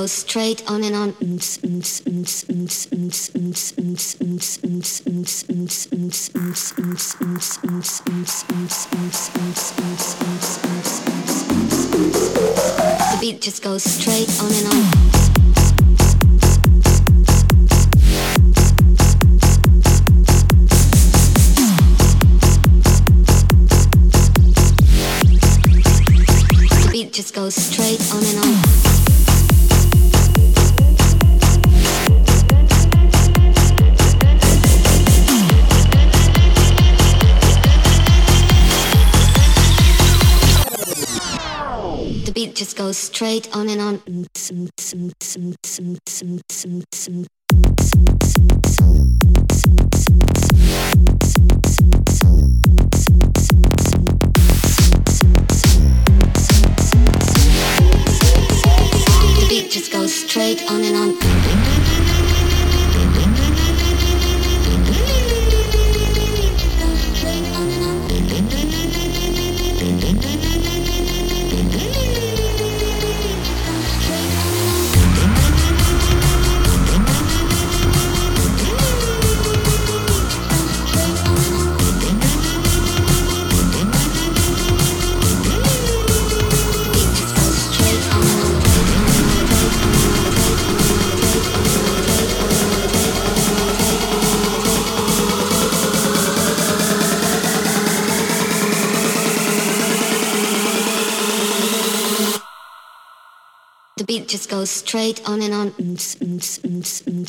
goes straight on and on. The beat just goes straight on and on. On straight on and on. The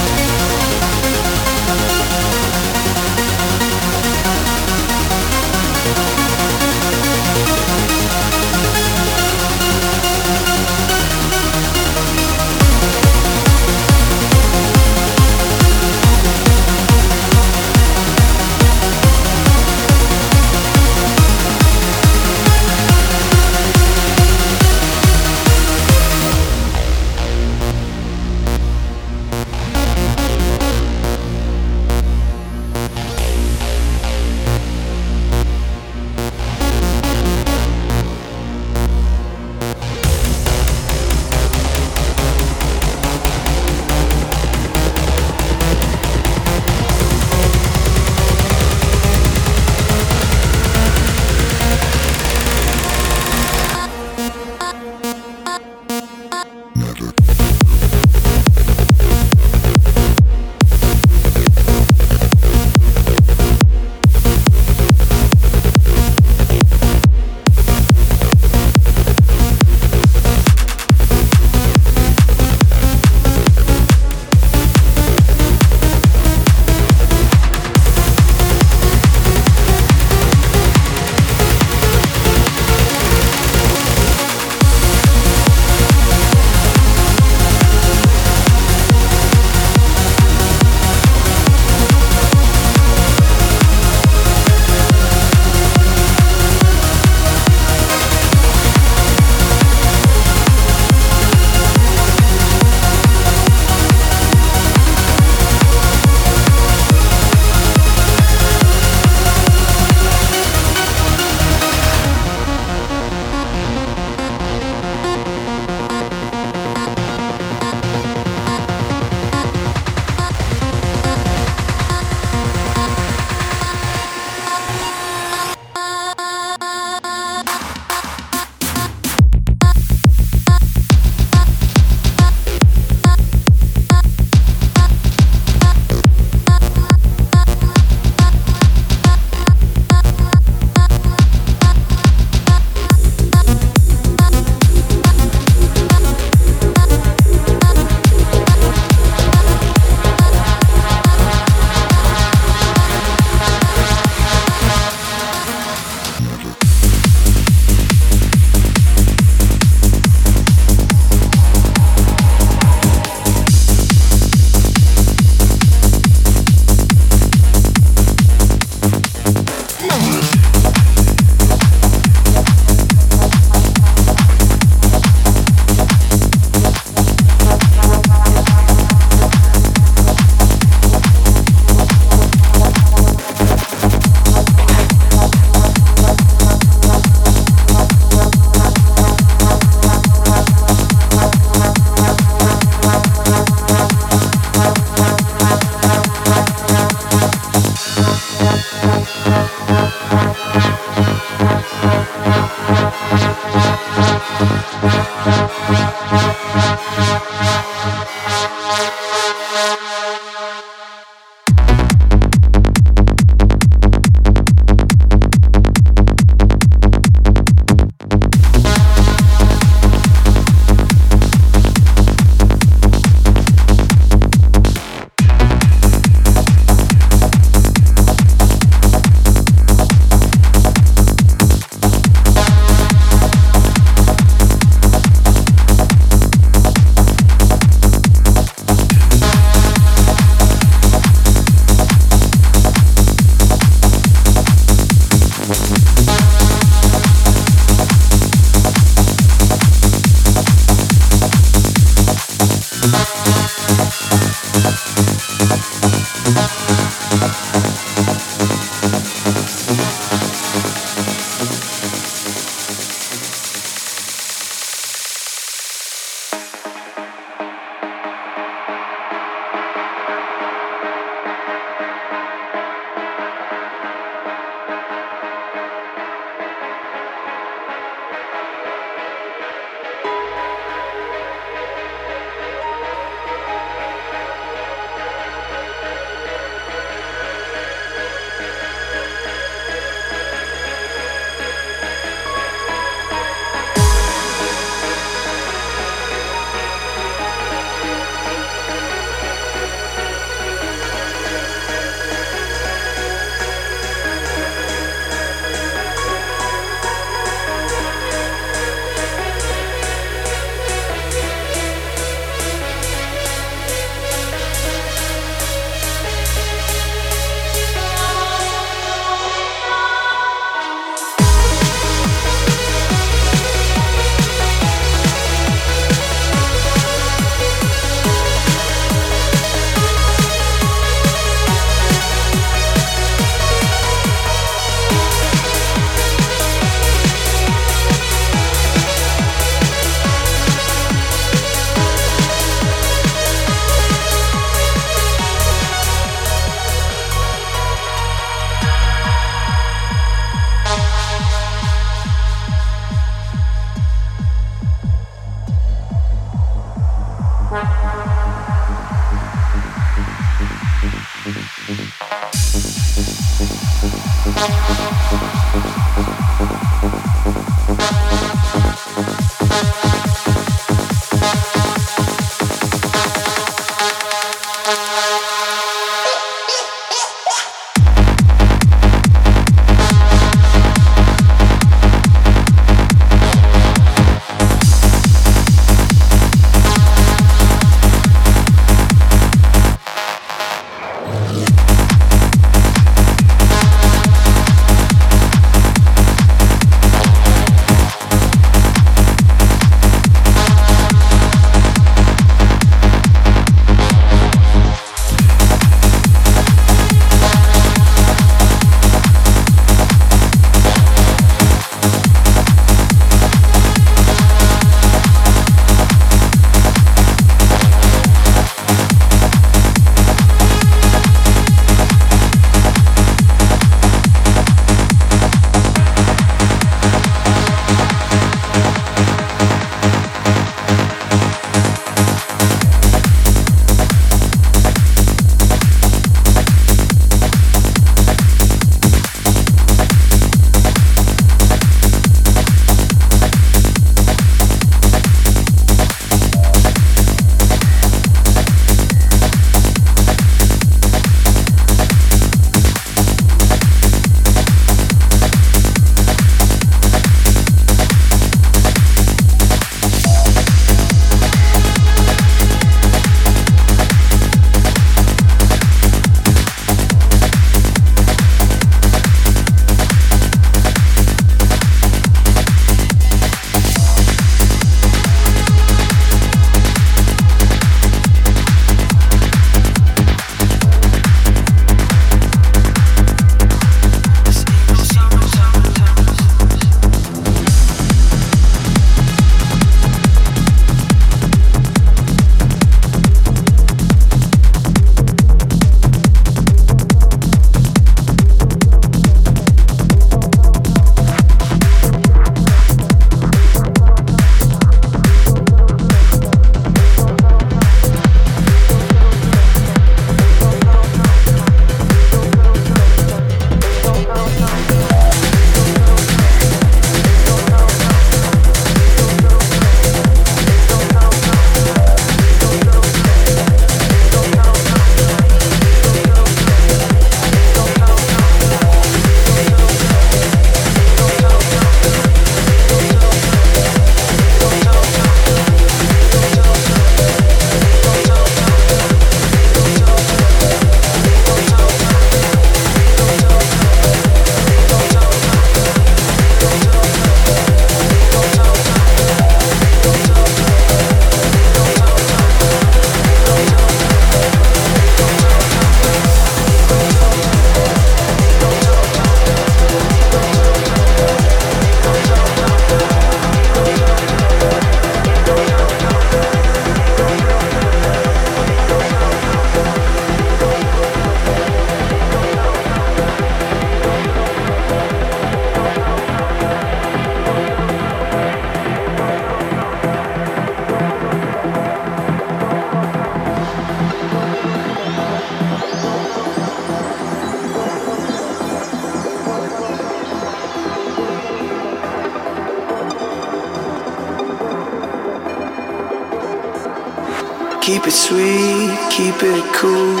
Keep it sweet, keep it cool.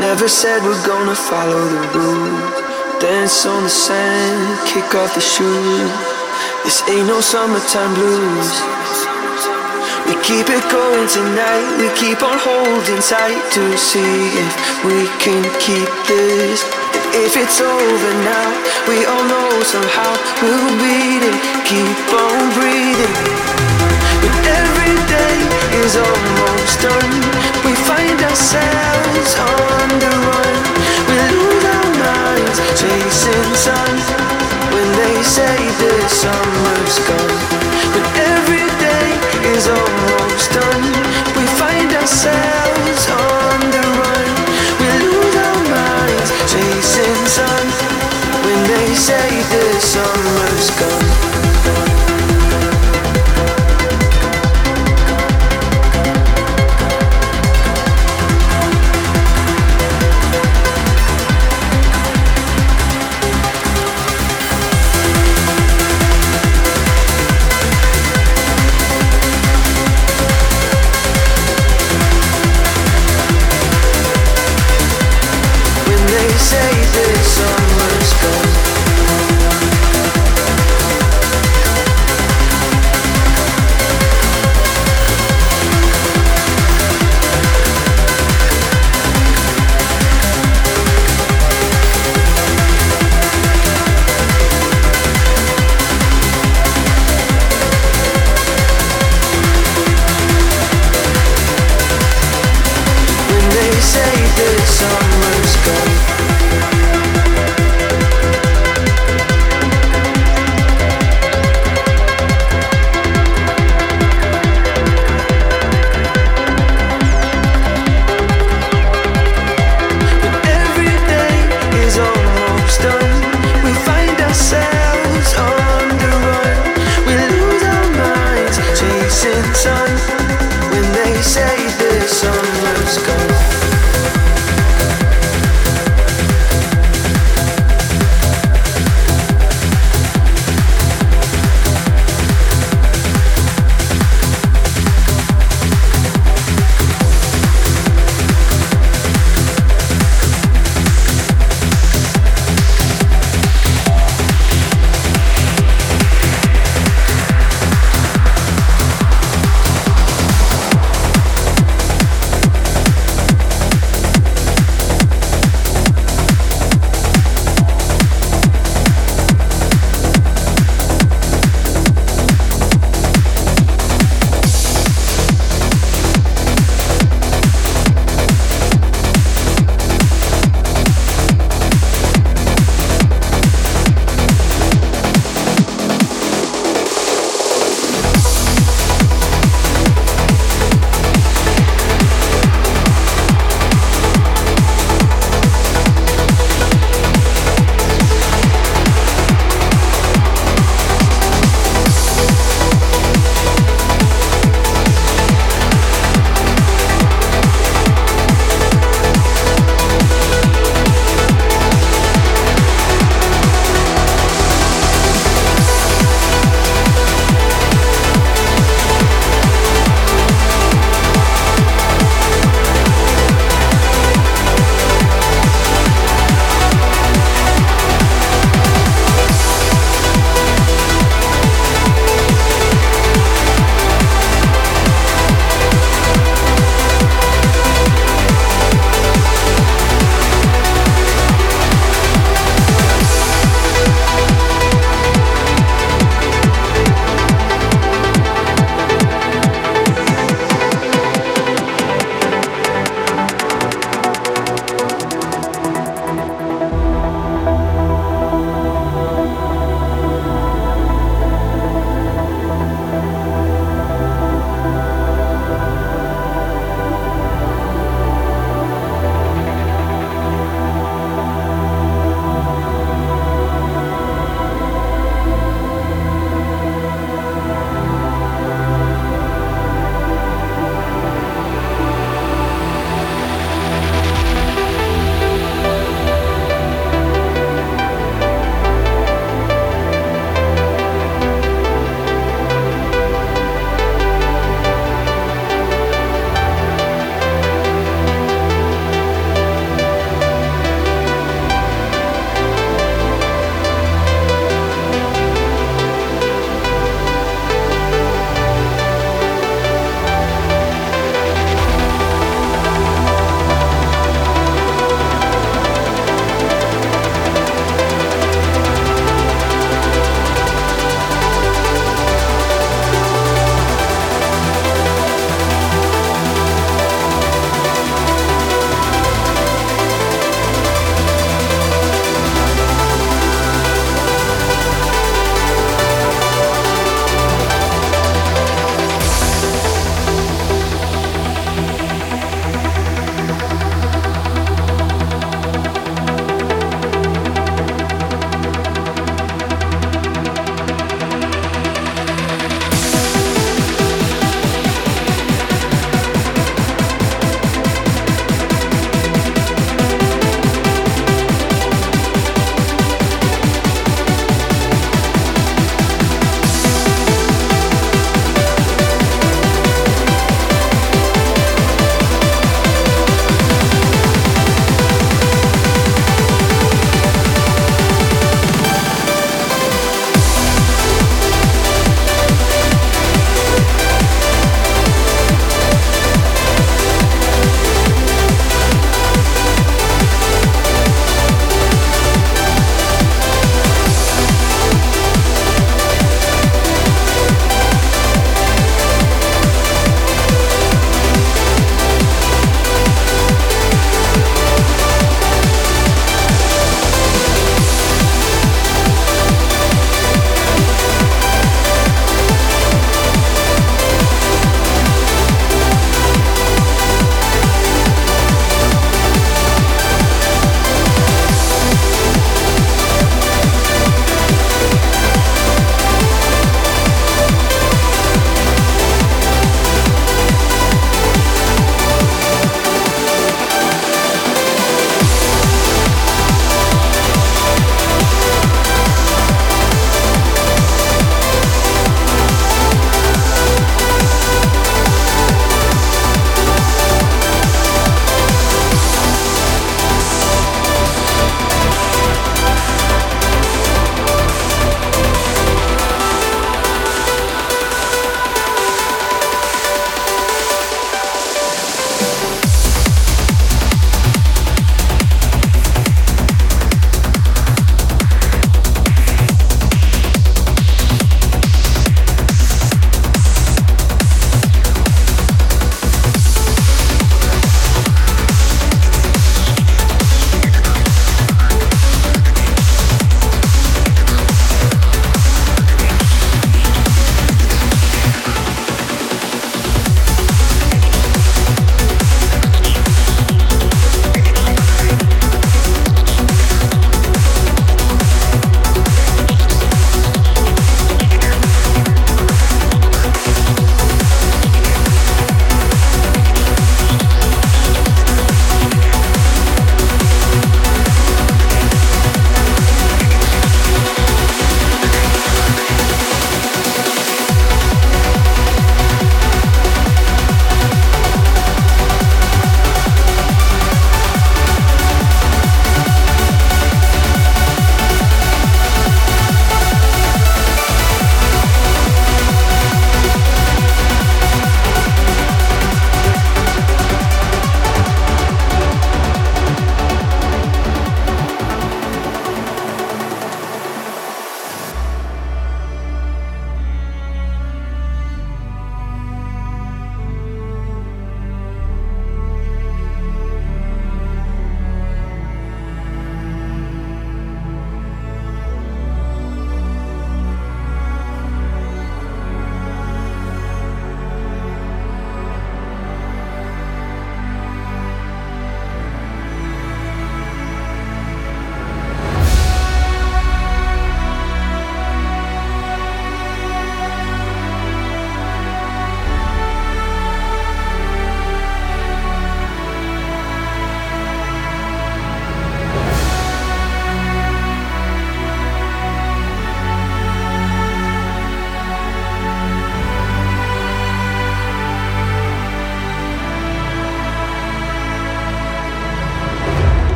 Never said we're gonna follow the rules. Dance on the sand, kick off the shoes. This ain't no summertime blues. We keep it going tonight, we keep on holding tight to see if we can keep this. If it's over now, we all know somehow we'll beat it. Keep on breathing. Day is almost done. We find ourselves on the run. We lose our minds chasing sun. When they say the summer's gone, but every day is almost done. We find ourselves on the run. We lose our minds chasing sun. When they say the summer's gone.